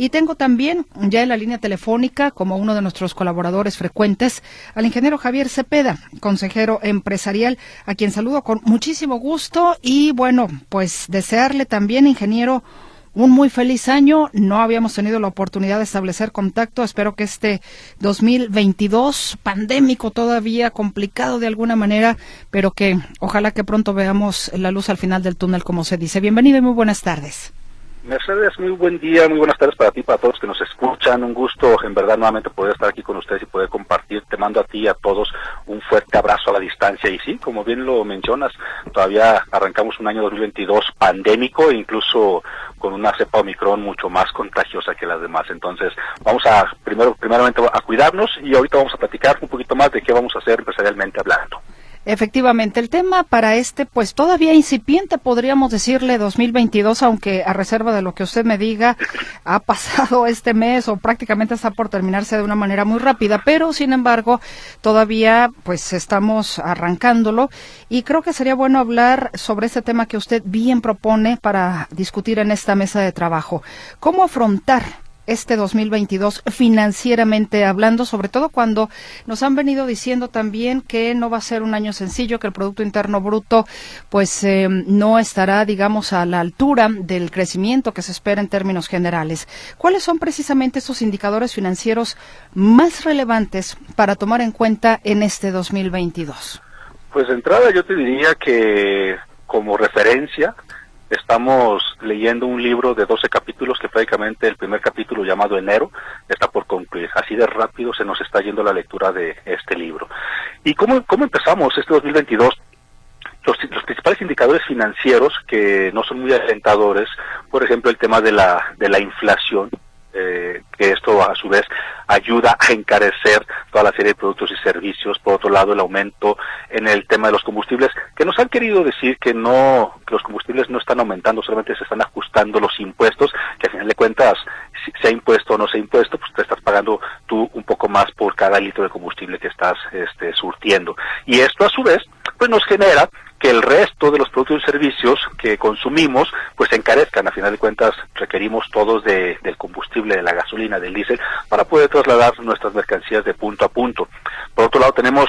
Y tengo también ya en la línea telefónica, como uno de nuestros colaboradores frecuentes, al ingeniero Javier Cepeda, consejero empresarial, a quien saludo con muchísimo gusto y bueno, pues desearle también, ingeniero, un muy feliz año. No habíamos tenido la oportunidad de establecer contacto. Espero que este 2022, pandémico todavía, complicado de alguna manera, pero que ojalá que pronto veamos la luz al final del túnel, como se dice. Bienvenido y muy buenas tardes. Mercedes, muy buen día, muy buenas tardes para ti, para todos que nos escuchan. Un gusto, en verdad, nuevamente poder estar aquí con ustedes y poder compartir. Te mando a ti y a todos un fuerte abrazo a la distancia. Y sí, como bien lo mencionas, todavía arrancamos un año 2022 pandémico, incluso con una cepa Omicron mucho más contagiosa que las demás. Entonces, vamos a, primero, primeramente, a cuidarnos y ahorita vamos a platicar un poquito más de qué vamos a hacer empresarialmente hablando. Efectivamente, el tema para este, pues todavía incipiente, podríamos decirle 2022, aunque a reserva de lo que usted me diga, ha pasado este mes o prácticamente está por terminarse de una manera muy rápida, pero sin embargo, todavía pues estamos arrancándolo y creo que sería bueno hablar sobre este tema que usted bien propone para discutir en esta mesa de trabajo. ¿Cómo afrontar este 2022 financieramente hablando, sobre todo cuando nos han venido diciendo también que no va a ser un año sencillo, que el Producto Interno Bruto pues eh, no estará, digamos, a la altura del crecimiento que se espera en términos generales. ¿Cuáles son precisamente esos indicadores financieros más relevantes para tomar en cuenta en este 2022? Pues de entrada yo te diría que como referencia Estamos leyendo un libro de 12 capítulos que prácticamente el primer capítulo llamado Enero está por concluir. Así de rápido se nos está yendo la lectura de este libro. ¿Y cómo, cómo empezamos este 2022? Los, los, principales indicadores financieros que no son muy alentadores, por ejemplo, el tema de la, de la inflación, eh, que esto a su vez ayuda a encarecer toda la serie de productos y servicios. Por otro lado, el aumento en el tema de los combustibles, que nos han querido decir que no, que los combustibles no están aumentando, solamente se están ajustando los impuestos, que al final de cuentas, si se ha impuesto o no se ha impuesto, pues te estás pagando tú un poco más por cada litro de combustible que estás este, surtiendo. Y esto a su vez, pues nos genera que el resto de los productos y servicios que consumimos pues se encarezcan. A final de cuentas requerimos todos de, del combustible, de la gasolina, del diésel para poder trasladar nuestras mercancías de punto a punto. Por otro lado tenemos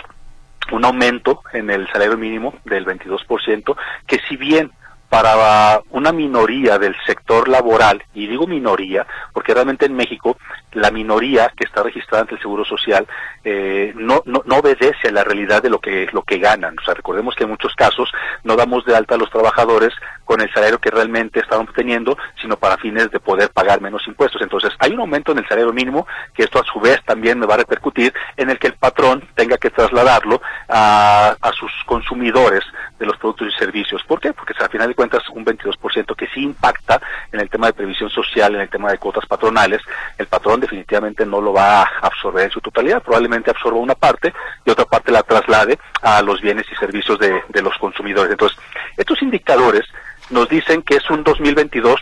un aumento en el salario mínimo del 22%, que si bien para una minoría del sector laboral, y digo minoría, porque realmente en México la minoría que está registrada ante el Seguro Social eh, no, no, no, obedece a la realidad de lo que, lo que ganan. O sea, recordemos que en muchos casos no damos de alta a los trabajadores con el salario que realmente están obteniendo, sino para fines de poder pagar menos impuestos. Entonces, hay un aumento en el salario mínimo que esto a su vez también va a repercutir en el que el patrón tenga que trasladarlo a, a sus consumidores de los productos y servicios. ¿Por qué? Porque al final cuentas un 22% que sí impacta en el tema de previsión social, en el tema de cuotas patronales, el patrón definitivamente no lo va a absorber en su totalidad, probablemente absorba una parte y otra parte la traslade a los bienes y servicios de, de los consumidores. Entonces, estos indicadores nos dicen que es un 2022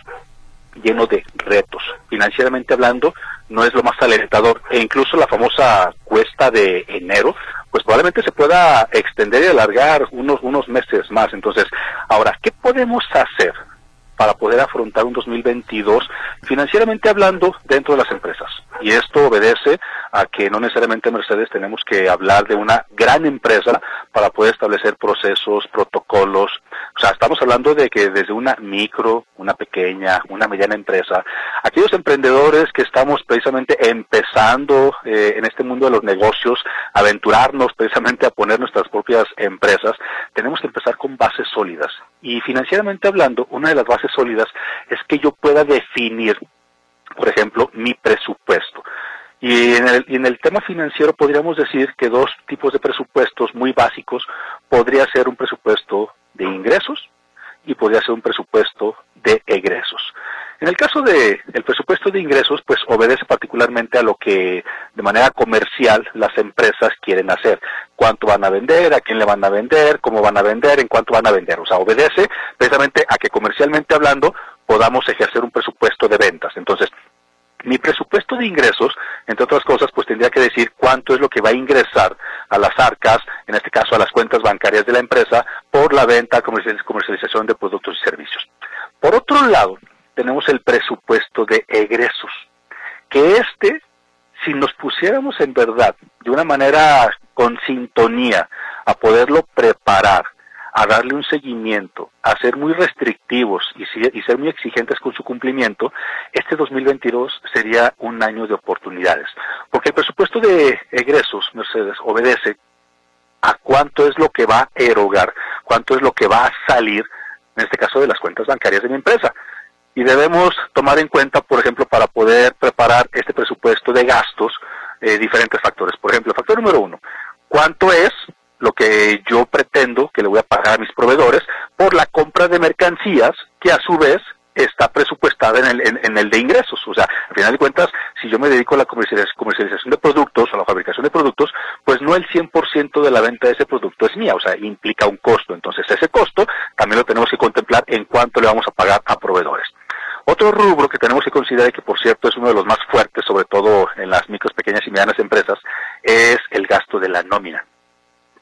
lleno de retos. Financieramente hablando, no es lo más alentador. E incluso la famosa cuesta de enero, pues probablemente se pueda extender y alargar unos, unos meses más. Entonces, ahora, ¿qué podemos hacer para poder afrontar un 2022 financieramente hablando dentro de las empresas? Y esto obedece a que no necesariamente Mercedes tenemos que hablar de una gran empresa para poder establecer procesos, protocolos, O sea, estamos hablando de que desde una micro, una pequeña, una mediana empresa, aquellos emprendedores que estamos precisamente empezando eh, en este mundo de los negocios, aventurarnos precisamente a poner nuestras propias empresas, tenemos que empezar con bases sólidas. Y financieramente hablando, una de las bases sólidas es que yo pueda definir, por ejemplo, mi presupuesto. Y en, el, y en el tema financiero podríamos decir que dos tipos de presupuestos muy básicos podría ser un presupuesto de ingresos y podría ser un presupuesto de egresos. En el caso de el presupuesto de ingresos, pues obedece particularmente a lo que de manera comercial las empresas quieren hacer. Cuánto van a vender, a quién le van a vender, cómo van a vender, en cuánto van a vender. O sea, obedece precisamente a que comercialmente hablando podamos ejercer un presupuesto de ventas. Entonces, mi presupuesto de ingresos, entre otras cosas, pues tendría que decir cuánto es lo que va a ingresar a las arcas, en este caso a las cuentas bancarias de la empresa, por la venta, comercialización de productos y servicios. Por otro lado, tenemos el presupuesto de egresos, que este, si nos pusiéramos en verdad, de una manera con sintonía, a poderlo preparar, a darle un seguimiento, a ser muy restrictivos y, ser muy exigentes con su cumplimiento, este 2022 sería un año de oportunidades. Porque el presupuesto de egresos, Mercedes, obedece a cuánto es lo que va a erogar, cuánto es lo que va a salir, en este caso de las cuentas bancarias de mi empresa. Y debemos tomar en cuenta, por ejemplo, para poder preparar este presupuesto de gastos, eh, diferentes factores. Por ejemplo, factor número uno, ¿cuánto es lo que yo pretendo que le voy a pagar a mis proveedores por la compra de mercancías que a su vez está presupuestada en el, en, el de ingresos. O sea, al final de cuentas, si yo me dedico a la comercialización de productos o a la fabricación de productos, pues no el 100% de la venta de ese producto es mía, o sea, implica un costo. Entonces, ese costo también lo tenemos que contemplar en cuánto le vamos a pagar a proveedores. Otro rubro que tenemos que considerar y que por cierto es uno de los más fuertes, sobre todo en las micros, pequeñas y medianas empresas, es el gasto de la nómina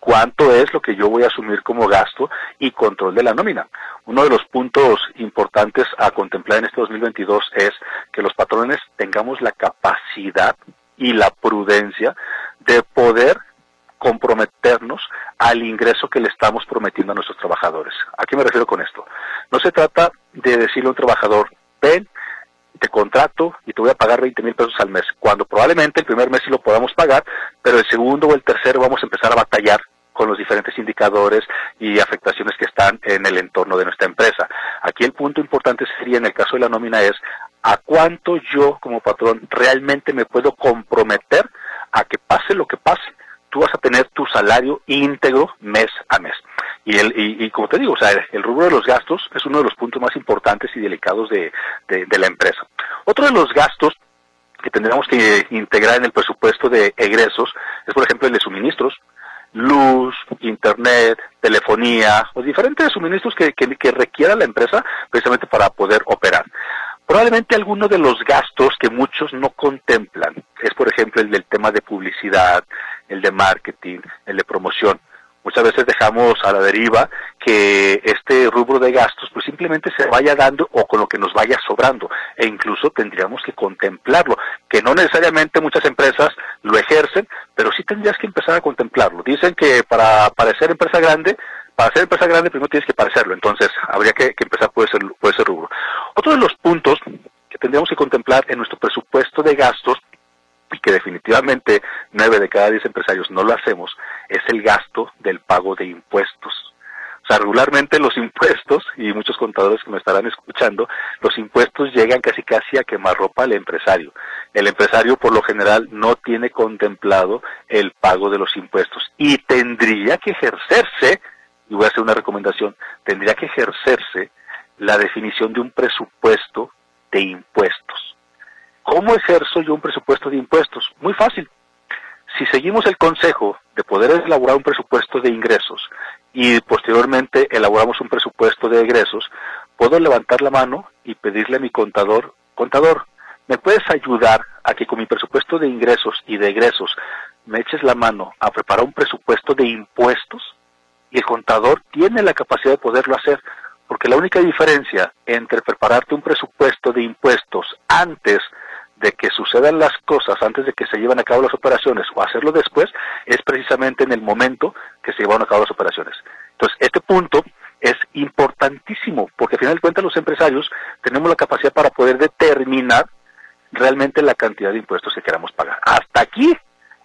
cuánto es lo que yo voy a asumir como gasto y control de la nómina. Uno de los puntos importantes a contemplar en este 2022 es que los patrones tengamos la capacidad y la prudencia de poder comprometernos al ingreso que le estamos prometiendo a nuestros trabajadores. ¿A qué me refiero con esto? No se trata de decirle a un trabajador, ven, te contrato y te voy a pagar 20 mil pesos al mes, cuando probablemente el primer mes sí lo podamos pagar, pero el segundo o el tercero vamos a empezar a batallar con los diferentes indicadores y afectaciones que están en el entorno de nuestra empresa. Aquí el punto importante sería en el caso de la nómina es a cuánto yo como patrón realmente me puedo comprometer a que pase lo que pase, tú vas a tener tu salario íntegro mes a mes. Y, el, y, como te digo, o sea, el rubro de los gastos es uno de los puntos más importantes y delicados de, de la empresa. Otro de los gastos que tendríamos que integrar en el presupuesto de egresos es, por ejemplo, el de suministros luz, internet, telefonía, los diferentes suministros que, que, requiera la empresa precisamente para poder operar. Probablemente alguno de los gastos que muchos no contemplan es, por ejemplo, el del tema de publicidad, el de marketing, el de promoción. Muchas veces dejamos a la deriva que este rubro de gastos pues simplemente se vaya dando o con lo que nos vaya sobrando e incluso tendríamos que contemplarlo, que no necesariamente muchas empresas lo ejercen, pero tendrías que empezar a contemplarlo. Dicen que para parecer empresa grande, para ser empresa grande primero tienes que parecerlo, entonces habría que, empezar por ese, por ese rubro. Otro de los puntos que tendríamos que contemplar en nuestro presupuesto de gastos y que definitivamente nueve de cada diez empresarios no lo hacemos, es el gasto del pago de impuestos. O sea, regularmente los impuestos, y muchos contadores que me estarán escuchando, los impuestos llegan casi casi a quemar ropa al empresario. El empresario por lo general no tiene contemplado el pago de los impuestos y tendría que ejercerse, y voy a hacer una recomendación, tendría que ejercerse la definición de un presupuesto de impuestos. ¿Cómo ejerzo yo un presupuesto de impuestos? Muy fácil. Si seguimos el consejo de poder elaborar un presupuesto de ingresos y posteriormente elaboramos un presupuesto de egresos, puedo levantar la mano y pedirle a mi contador, contador, ¿me puedes ayudar a que con mi presupuesto de ingresos y de egresos me eches la mano a preparar un presupuesto de impuestos? Y el contador tiene la capacidad de poderlo hacer, porque la única diferencia entre prepararte un presupuesto de impuestos antes de que sucedan las cosas antes de que se lleven a cabo las operaciones o hacerlo después es precisamente en el momento que se llevan a cabo las operaciones. Entonces, este punto es importantísimo, porque al final de cuentas los empresarios tenemos la capacidad para poder determinar realmente la cantidad de impuestos que queramos pagar. Hasta aquí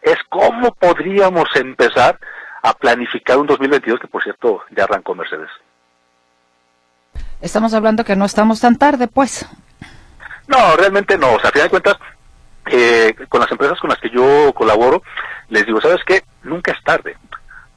es cómo podríamos empezar a planificar un 2022 que por cierto ya arrancó Mercedes. Estamos hablando que no estamos tan tarde, pues. No, realmente no. O sea, a final de cuentas, eh, con las empresas con las que yo colaboro, les digo, ¿sabes qué? Nunca es tarde.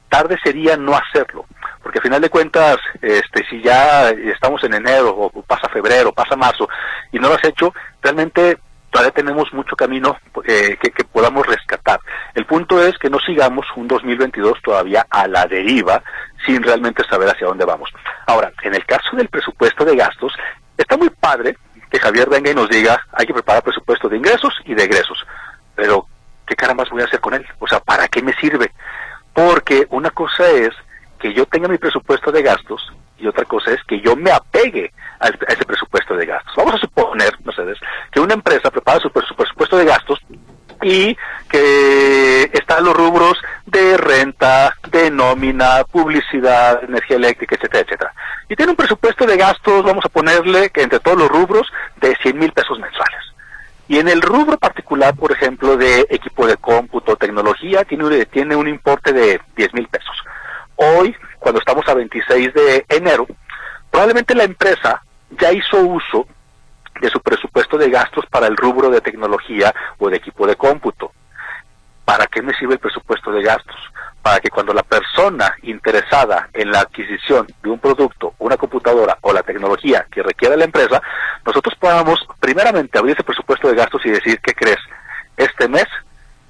Tarde sería no hacerlo. Porque a final de cuentas, este, si ya estamos en enero, o pasa febrero, pasa marzo, y no lo has hecho, realmente todavía tenemos mucho camino eh, que, que, podamos rescatar. El punto es que no sigamos un 2022 todavía a la deriva sin realmente saber hacia dónde vamos. Ahora, en el caso del presupuesto de gastos, está muy padre que Javier venga y nos diga, hay que preparar presupuesto de ingresos y de egresos. Pero, ¿qué caramba voy a hacer con él? O sea, ¿para qué me sirve? Porque una cosa es que yo tenga mi presupuesto de gastos y otra cosa es que yo me apegue a ese presupuesto de gastos. Vamos a suponer, Mercedes, que una empresa prepara su presupuesto de gastos y que están los rubros de renta, de nómina, publicidad, energía eléctrica, etcétera, etcétera. Y tiene un presupuesto de gastos, vamos a ponerle que entre todos los rubros, de 100 mil pesos mensuales. Y en el rubro particular, por ejemplo, de equipo de cómputo, tecnología, tiene, tiene un importe de 10 mil pesos. Hoy, cuando estamos a 26 de enero, probablemente la empresa ya hizo uso de su presupuesto de gastos para el rubro de tecnología o de equipo de cómputo. ¿Para qué me sirve el presupuesto de gastos? Para que cuando la persona interesada en la adquisición de un producto, una computadora o la tecnología que requiera la empresa, nosotros podamos primeramente abrir ese presupuesto de gastos y decir, ¿qué crees? Este mes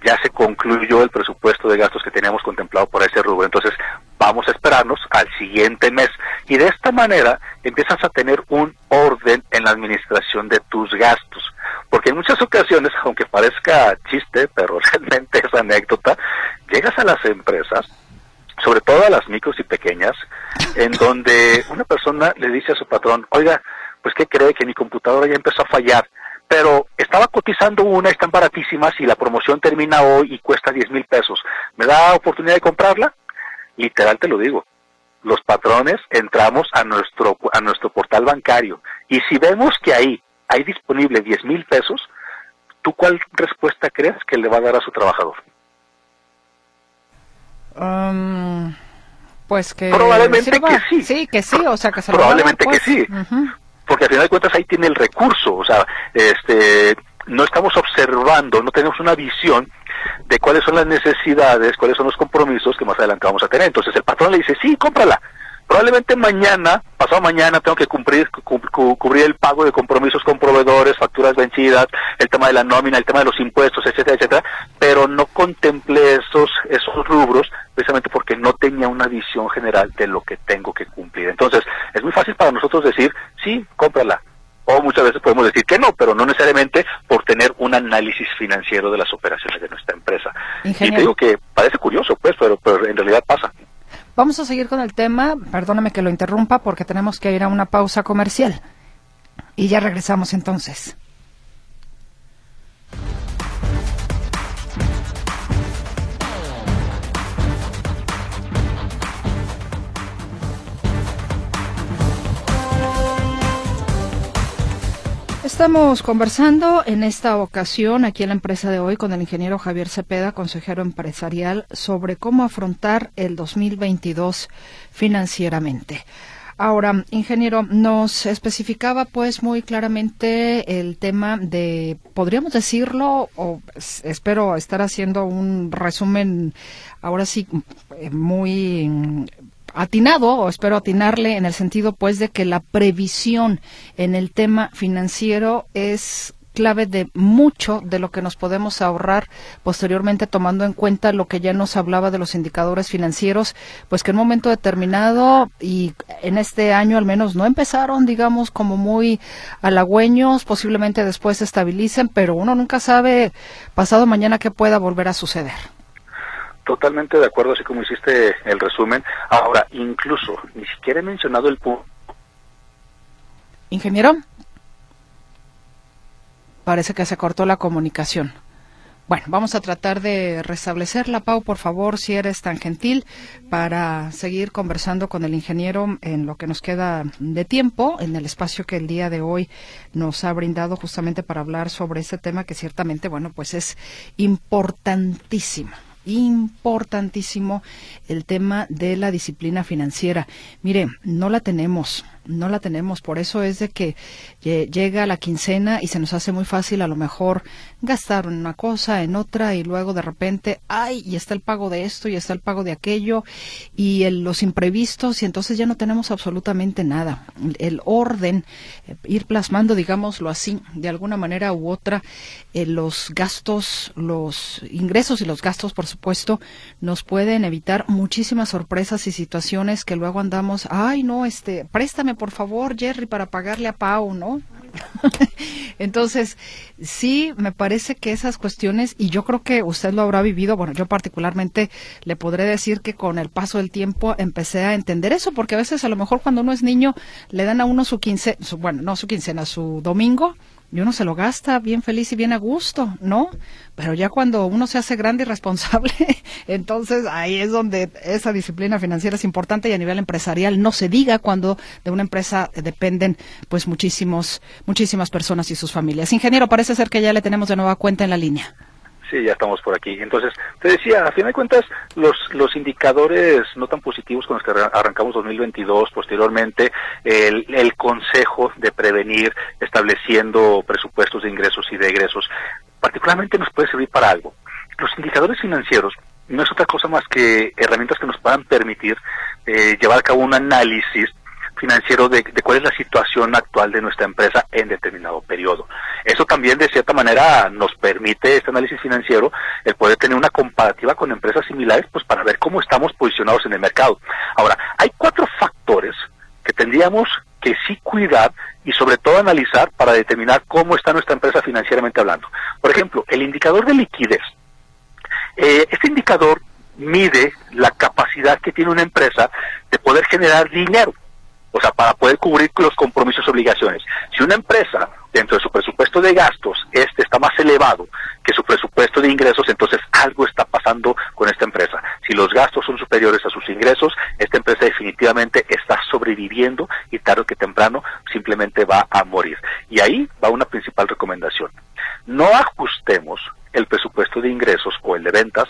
ya se concluyó el presupuesto de gastos que teníamos contemplado por ese rubro. Entonces, vamos a esperarnos al siguiente mes. Y de esta manera empiezas a tener un orden en la administración de tus gastos. Porque en muchas ocasiones, aunque parezca chiste, pero realmente es anécdota, llegas a las empresas, sobre todo a las micros y pequeñas, en donde una persona le dice a su patrón, oiga, pues ¿qué cree que mi computadora ya empezó a fallar? pero estaba cotizando una, están baratísimas y la promoción termina hoy y cuesta 10 mil pesos. ¿Me da oportunidad de comprarla? Literal te lo digo. Los patrones entramos a nuestro, a nuestro portal bancario y si vemos que ahí hay disponible 10 mil pesos, ¿tú cuál respuesta crees que le va a dar a su trabajador? Um, pues que probablemente que sí. Sí, que sí, o sea que se probablemente lo que sí. Porque al final de cuentas ahí tiene el recurso, o sea, este no estamos observando, no tenemos una visión de cuáles son las necesidades, cuáles son los compromisos que más adelante vamos a tener. Entonces el patrón le dice, sí, cómprala. Probablemente mañana, pasado mañana, tengo que cumplir, cubrir el pago de compromisos con proveedores, facturas vencidas, el tema de la nómina, el tema de los impuestos, etcétera, etcétera, pero no contemplé esos, esos rubros precisamente porque no tenía una visión general de lo que tengo que cumplir. Entonces, es muy fácil para nosotros decir, sí, cómprala, o muchas veces podemos decir que no, pero no necesariamente por tener un análisis financiero de las operaciones de nuestra empresa. Y te digo que parece curioso, pues, pero, pero en realidad pasa. Vamos a seguir con el tema, perdóname que lo interrumpa porque tenemos que ir a una pausa comercial. Y ya regresamos entonces. Estamos conversando en esta ocasión aquí en la empresa de hoy con el ingeniero Javier Cepeda, consejero empresarial, sobre cómo afrontar el 2022 financieramente. Ahora, ingeniero, nos especificaba pues muy claramente el tema de, podríamos decirlo, o espero estar haciendo un resumen ahora sí eh, muy atinado, o espero atinarle en el sentido pues de que la previsión en el tema financiero es clave de mucho de lo que nos podemos ahorrar posteriormente tomando en cuenta lo que ya nos hablaba de los indicadores financieros, pues que en un momento determinado y en este año al menos no empezaron, digamos, como muy halagüeños, posiblemente después se estabilicen, pero uno nunca sabe pasado mañana qué pueda volver a suceder. Totalmente de acuerdo, así como hiciste el resumen. Ahora, incluso, ni siquiera he mencionado el punto. Ingeniero, parece que se cortó la comunicación. Bueno, vamos a tratar de restablecerla. Pau, por favor, si eres tan gentil, para seguir conversando con el ingeniero en lo que nos queda de tiempo, en el espacio que el día de hoy nos ha brindado justamente para hablar sobre este tema que ciertamente, bueno, pues es importantísimo importantísimo el tema de la disciplina financiera. Mire, no la tenemos no la tenemos. Por eso es de que llega la quincena y se nos hace muy fácil a lo mejor gastar en una cosa, en otra y luego de repente, ay, y está el pago de esto y está el pago de aquello y los imprevistos y entonces ya no tenemos absolutamente nada. El, orden, eh, ir plasmando, digámoslo así, de alguna manera u otra, eh, los gastos, los ingresos y los gastos, por supuesto, nos pueden evitar muchísimas sorpresas y situaciones que luego andamos, ay, no, este, préstame por favor, Jerry, para pagarle a Pau, ¿no? Entonces, sí, me parece que esas cuestiones, y yo creo que usted lo habrá vivido, bueno, yo particularmente le podré decir que con el paso del tiempo empecé a entender eso, porque a veces a lo mejor cuando uno es niño le dan a uno su quince, bueno, no su quincena, su domingo, y uno se lo gasta bien feliz y bien a gusto, ¿no? Pero ya cuando uno se hace grande y responsable, entonces ahí es donde esa disciplina financiera es importante y a nivel empresarial no se diga cuando de una empresa dependen pues muchísimos, muchísimas personas y sus familias. Ingeniero, parece ser que ya le tenemos de nueva cuenta en la línea. Sí, ya estamos por aquí. Entonces, te decía, a fin de cuentas, los, los indicadores no tan positivos con los que arrancamos 2022, posteriormente, el, el consejo de prevenir, estableciendo presupuestos de ingresos y de egresos, particularmente nos puede servir para algo. Los indicadores financieros no es otra cosa más que herramientas que nos puedan permitir eh, llevar a cabo un análisis financiero de, cuál es la situación actual de nuestra empresa en determinado periodo. Eso también de cierta manera nos permite este análisis financiero el poder tener una comparativa con empresas similares pues para ver cómo estamos posicionados en el mercado. Ahora, hay cuatro factores que tendríamos que sí cuidar y sobre todo analizar para determinar cómo está nuestra empresa financieramente hablando. Por ejemplo, el indicador de liquidez. Eh, este indicador mide la capacidad que tiene una empresa de poder generar dinero para poder cubrir los compromisos y obligaciones. Si una empresa, dentro de su presupuesto de gastos, este está más elevado que su presupuesto de ingresos, entonces algo está pasando con esta empresa. Si los gastos son superiores a sus ingresos, esta empresa definitivamente está sobreviviendo y tarde que temprano simplemente va a morir. Y ahí va una principal recomendación. No ajustemos el presupuesto de ingresos o el de ventas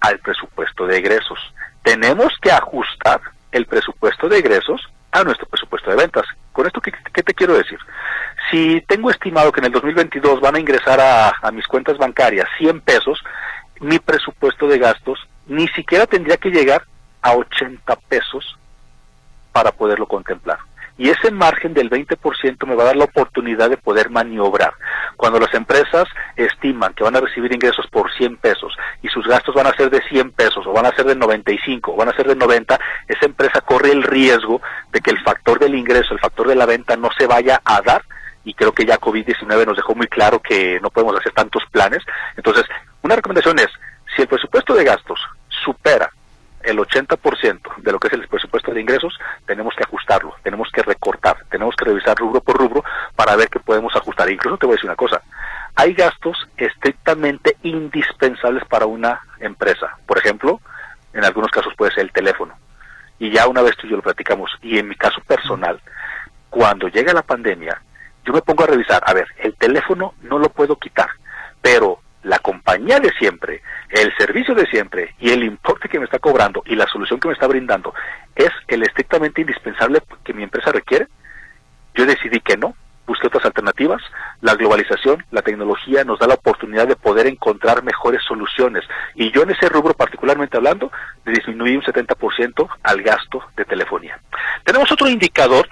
al presupuesto de egresos. Tenemos que ajustar el presupuesto de egresos a nuestro presupuesto de ventas. ¿Con esto qué, te quiero decir? Si tengo estimado que en el 2022 van a ingresar a, a mis cuentas bancarias 100 pesos, mi presupuesto de gastos ni siquiera tendría que llegar a 80 pesos para poderlo contemplar y ese margen del 20% me va a dar la oportunidad de poder maniobrar. Cuando las empresas estiman que van a recibir ingresos por 100 pesos y sus gastos van a ser de 100 pesos o van a ser de 95 o van a ser de 90, esa empresa corre el riesgo de que el factor del ingreso, el factor de la venta no se vaya a dar y creo que ya COVID-19 nos dejó muy claro que no podemos hacer tantos planes. Entonces, una recomendación es, si el presupuesto de gastos supera el 80% de lo que es el presupuesto de ingresos, tenemos que ajustarlo, tenemos que recortar, tenemos que revisar rubro por rubro para ver qué podemos ajustar. incluso te voy a decir una cosa, hay gastos estrictamente indispensables para una empresa. Por ejemplo, en algunos casos puede ser el teléfono. Y ya una vez tú y yo lo platicamos, y en mi caso personal, cuando llega la pandemia, yo me pongo a revisar, a ver, el teléfono no lo puedo quitar, pero la compañía de siempre, el servicio de siempre y el importe que me está cobrando y la solución que me está brindando es el estrictamente indispensable que mi empresa requiere, yo decidí que no, busqué otras alternativas. La globalización, la tecnología nos da la oportunidad de poder encontrar mejores soluciones. Y yo en ese rubro particularmente hablando, disminuí un 70% al gasto de telefonía. Tenemos otro indicador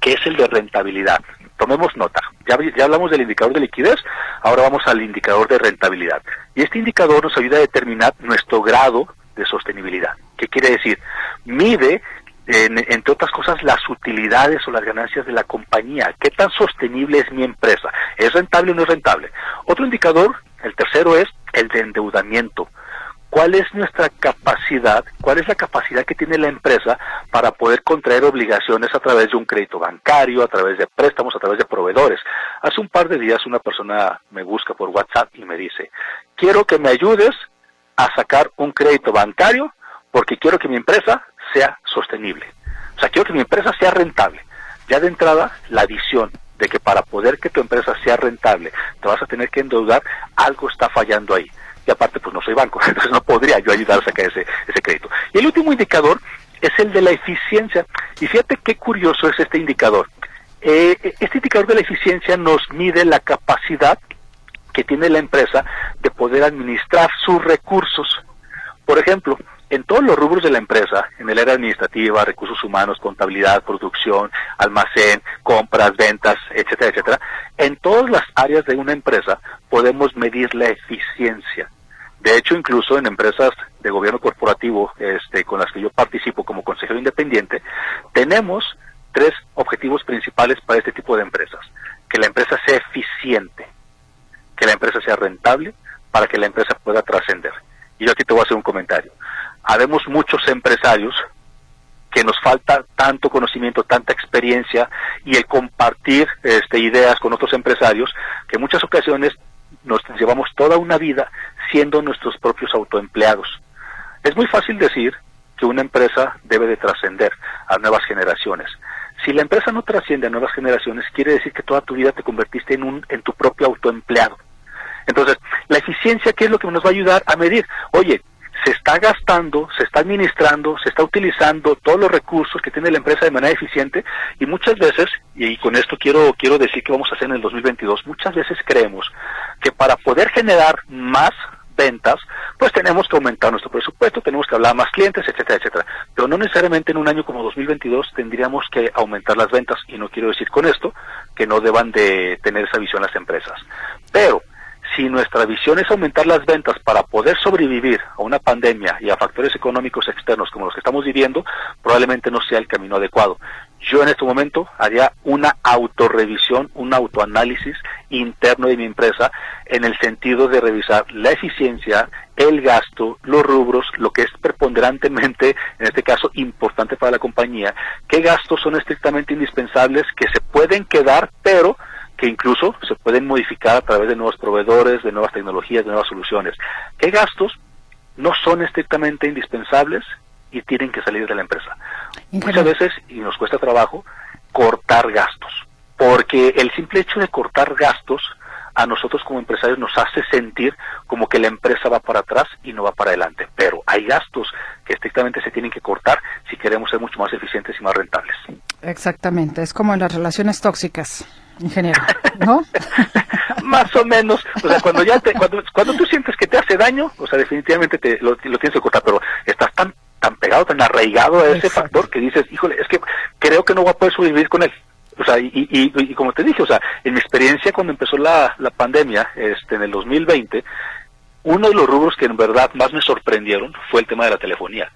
que es el de rentabilidad tomemos nota. Ya, hablamos del indicador de liquidez, ahora vamos al indicador de rentabilidad. Y este indicador nos ayuda a determinar nuestro grado de sostenibilidad. ¿Qué quiere decir? Mide, entre otras cosas, las utilidades o las ganancias de la compañía. ¿Qué tan sostenible es mi empresa? ¿Es rentable o no es rentable? Otro indicador, el tercero, es el de endeudamiento cuál es nuestra capacidad, cuál es la capacidad que tiene la empresa para poder contraer obligaciones a través de un crédito bancario, a través de préstamos, a través de proveedores. Hace un par de días una persona me busca por WhatsApp y me dice, quiero que me ayudes a sacar un crédito bancario porque quiero que mi empresa sea sostenible. O sea, quiero que mi empresa sea rentable. Ya de entrada, la visión de que para poder que tu empresa sea rentable, te vas a tener que endeudar, algo está fallando ahí. Y aparte, pues no soy banco, entonces no podría yo ayudar a sacar ese, ese crédito. Y el último indicador es el de la eficiencia. Y fíjate qué curioso es este indicador. Eh, este indicador de la eficiencia nos mide la capacidad que tiene la empresa de poder administrar sus recursos. Por ejemplo, en todos los rubros de la empresa, en el área administrativa, recursos humanos, contabilidad, producción, almacén, compras, ventas, etcétera, etcétera, en todas las áreas de una empresa podemos medir la eficiencia. De hecho, incluso en empresas de gobierno corporativo este, con las que yo participo como consejero independiente, tenemos tres objetivos principales para este tipo de empresas. Que la empresa sea eficiente, que la empresa sea rentable, para que la empresa pueda trascender. Y yo aquí te voy a hacer un comentario habemos muchos empresarios que nos falta tanto conocimiento, tanta experiencia y el compartir este, ideas con otros empresarios que en muchas ocasiones nos llevamos toda una vida siendo nuestros propios autoempleados. Es muy fácil decir que una empresa debe de trascender a nuevas generaciones. Si la empresa no trasciende a nuevas generaciones, quiere decir que toda tu vida te convertiste en, un, en tu propio autoempleado. Entonces, la eficiencia, ¿qué es lo que nos va a ayudar a medir? Oye, se está gastando, se está administrando, se está utilizando todos los recursos que tiene la empresa de manera eficiente y muchas veces, y con esto quiero, quiero decir que vamos a hacer en el 2022, muchas veces creemos que para poder generar más ventas, pues tenemos que aumentar nuestro presupuesto, tenemos que hablar a más clientes, etcétera, etcétera. Pero no necesariamente en un año como 2022 tendríamos que aumentar las ventas y no quiero decir con esto que no deban de tener esa visión las empresas. Pero si nuestra visión es aumentar las ventas para poder sobrevivir a una pandemia y a factores económicos externos como los que estamos viviendo, probablemente no sea el camino adecuado. Yo en este momento haría una autorrevisión, un autoanálisis interno de mi empresa en el sentido de revisar la eficiencia, el gasto, los rubros, lo que es preponderantemente, en este caso, importante para la compañía, qué gastos son estrictamente indispensables, que se pueden quedar, pero que incluso se pueden modificar a través de nuevos proveedores, de nuevas tecnologías, de nuevas soluciones. ¿Qué gastos no son estrictamente indispensables y tienen que salir de la empresa? Muchas veces, y nos cuesta trabajo, cortar gastos, porque el simple hecho de cortar gastos a nosotros como empresarios nos hace sentir como que la empresa va para atrás y no va para adelante. Pero hay gastos que estrictamente se tienen que cortar si queremos ser mucho más eficientes y más rentables. Exactamente, es como en las relaciones tóxicas ingeniero, ¿no? Más o menos, o sea, cuando ya te, cuando, cuando tú sientes que te hace daño, o sea, definitivamente te lo, tienes que cortar, pero estás tan tan pegado, tan arraigado a ese factor que dices, híjole, es que creo que no voy a poder sobrevivir con él. O sea, y, y, y, como te dije, o sea, en mi experiencia cuando empezó la, la pandemia, este, en el 2020, uno de los rubros que en verdad más me sorprendieron fue el tema de la telefonía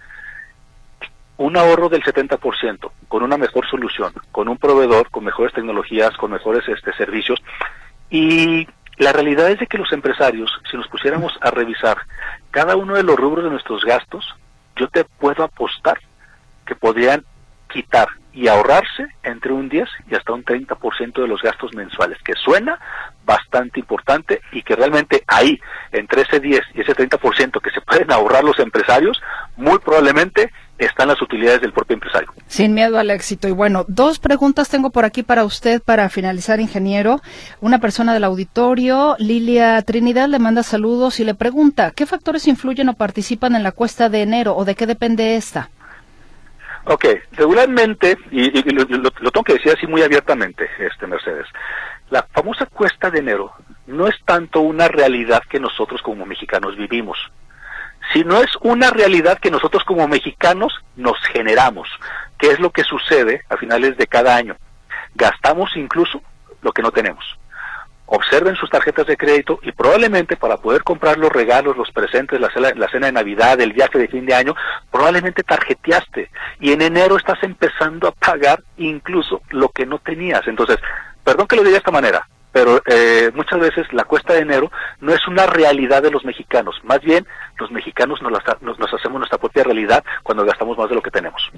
un ahorro del 70% con una mejor solución, con un proveedor, con mejores tecnologías, con mejores este, servicios. Y la realidad es de que los empresarios, si nos pusiéramos a revisar cada uno de los rubros de nuestros gastos, yo te puedo apostar que podrían quitar y ahorrarse entre un 10 y hasta un 30% de los gastos mensuales, que suena bastante importante y que realmente ahí, entre ese 10 y ese 30% que se pueden ahorrar los empresarios, muy probablemente están las utilidades del propio empresario. Sin miedo al éxito. Y bueno, dos preguntas tengo por aquí para usted para finalizar, ingeniero. Una persona del auditorio, Lilia Trinidad, le manda saludos y le pregunta, ¿qué factores influyen o participan en la cuesta de enero o de qué depende esta? Ok, regularmente, y, lo, tengo que decir así muy abiertamente, este Mercedes, la famosa cuesta de enero no es tanto una realidad que nosotros como mexicanos vivimos, sino es una realidad que nosotros como mexicanos nos generamos, que es lo que sucede a finales de cada año. Gastamos incluso lo que no tenemos observen sus tarjetas de crédito y probablemente para poder comprar los regalos, los presentes, la cena, la cena de Navidad, el viaje de fin de año, probablemente tarjeteaste y en enero estás empezando a pagar incluso lo que no tenías. Entonces, perdón que lo diga de esta manera, pero eh, muchas veces la cuesta de enero no es una realidad de los mexicanos, más bien los mexicanos nos, nos, hacemos nuestra propia realidad cuando gastamos más de lo que tenemos.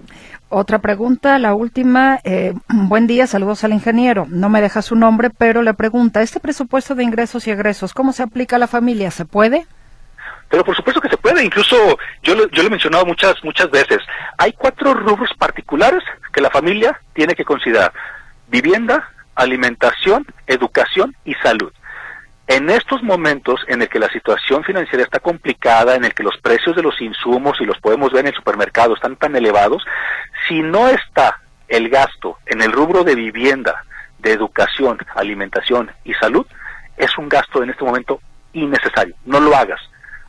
Otra pregunta, la última. Eh, buen día, saludos al ingeniero. No me deja su nombre, pero le pregunta, ¿este presupuesto de ingresos y egresos cómo se aplica a la familia? ¿Se puede? Pero por supuesto que se puede, incluso yo lo, yo lo he mencionado muchas, muchas veces. Hay cuatro rubros particulares que la familia tiene que considerar. Vivienda, alimentación, educación y salud. En estos momentos en el que la situación financiera está complicada, en el que los precios de los insumos, y los podemos ver en el supermercado, están tan elevados, si no está el gasto en el rubro de vivienda, de educación, alimentación y salud, es un gasto en este momento innecesario. No lo hagas.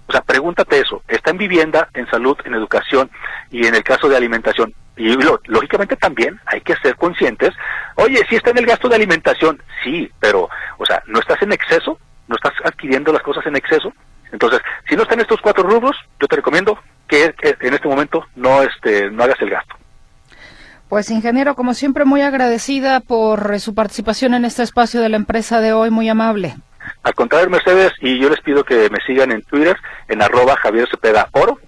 O sea, pregúntate eso. Está en vivienda, en salud, en educación y en el caso de alimentación. Y lógicamente también hay que ser conscientes. Oye, si está en el gasto de alimentación, sí, pero, o sea, no estás en exceso, no estás adquiriendo las cosas en exceso. Entonces, si no están estos cuatro rubros, yo te recomiendo que, en este momento no, este, no hagas el gasto. Pues ingeniero, como siempre, muy agradecida por su participación en este espacio de la empresa de hoy, muy amable. Al contrario, Mercedes, y yo les pido que me sigan en Twitter, en arroba Javier Cepeda Oro,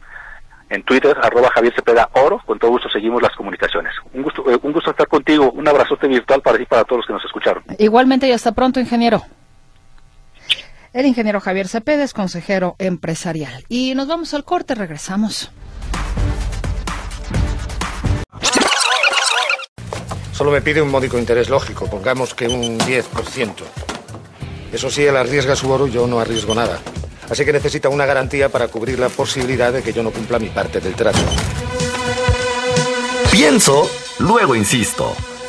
en Twitter, arroba Javier Cepeda Oro, con todo gusto seguimos las comunicaciones. Un gusto, eh, un gusto estar contigo, un abrazote virtual para ti y para todos los que nos escucharon. Igualmente y hasta pronto, ingeniero. El ingeniero Javier Cepeda es consejero empresarial. Y nos vamos al corte, regresamos. Solo me pide un módico interés lógico, pongamos que un 10%. Eso sí, él arriesga su oro y yo no arriesgo nada. Así que necesita una garantía para cubrir la posibilidad de que yo no cumpla mi parte del trato. Pienso, luego insisto.